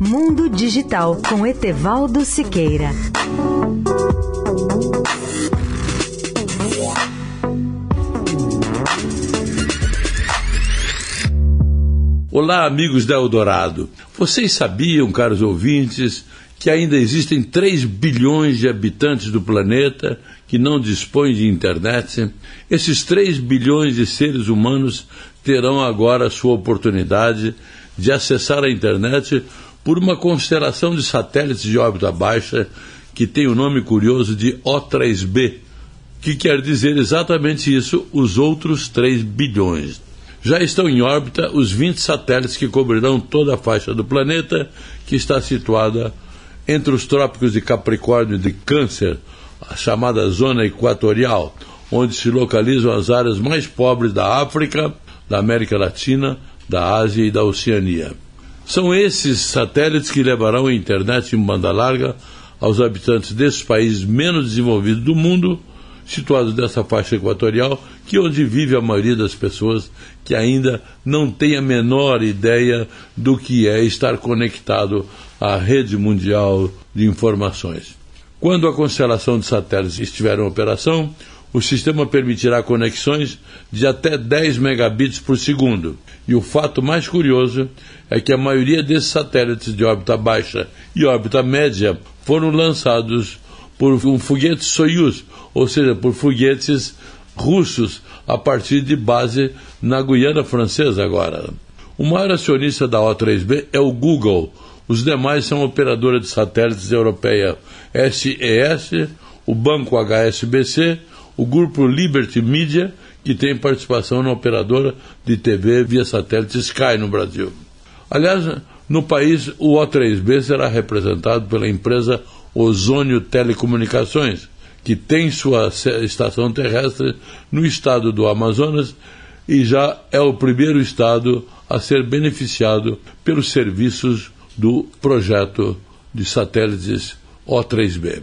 Mundo Digital com Etevaldo Siqueira. Olá, amigos da Eldorado. Vocês sabiam, caros ouvintes, que ainda existem 3 bilhões de habitantes do planeta que não dispõem de internet? Esses 3 bilhões de seres humanos terão agora sua oportunidade de acessar a internet por uma constelação de satélites de órbita baixa que tem o nome curioso de O3b, que quer dizer exatamente isso, os outros 3 bilhões. Já estão em órbita os 20 satélites que cobrirão toda a faixa do planeta, que está situada entre os trópicos de Capricórnio e de Câncer, a chamada zona equatorial, onde se localizam as áreas mais pobres da África, da América Latina, da Ásia e da Oceania. São esses satélites que levarão a internet em banda larga aos habitantes desses países menos desenvolvidos do mundo, situados nessa faixa equatorial, que é onde vive a maioria das pessoas que ainda não tem a menor ideia do que é estar conectado à rede mundial de informações. Quando a constelação de satélites estiver em operação, o sistema permitirá conexões de até 10 megabits por segundo. E o fato mais curioso é que a maioria desses satélites de órbita baixa e órbita média foram lançados por um foguete Soyuz, ou seja, por foguetes russos a partir de base na Guiana Francesa agora. O maior acionista da O3B é o Google. Os demais são a operadora de satélites europeia SES, o banco HSBC, o grupo Liberty Media, que tem participação na operadora de TV via satélite Sky no Brasil. Aliás, no país, o O3B será representado pela empresa Ozônio Telecomunicações, que tem sua estação terrestre no estado do Amazonas e já é o primeiro estado a ser beneficiado pelos serviços do projeto de satélites O3B.